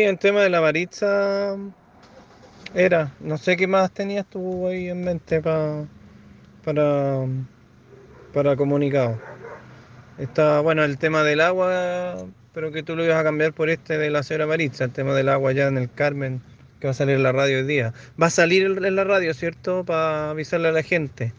Sí, el tema de la Maritza era. No sé qué más tenías tú ahí en mente pa- para, para comunicado. Está, bueno, el tema del agua, pero que tú lo ibas a cambiar por este de la señora Maritza, el tema del agua ya en el Carmen, que va a salir en la radio hoy día. Va a salir en la radio, ¿cierto? Para avisarle a la gente.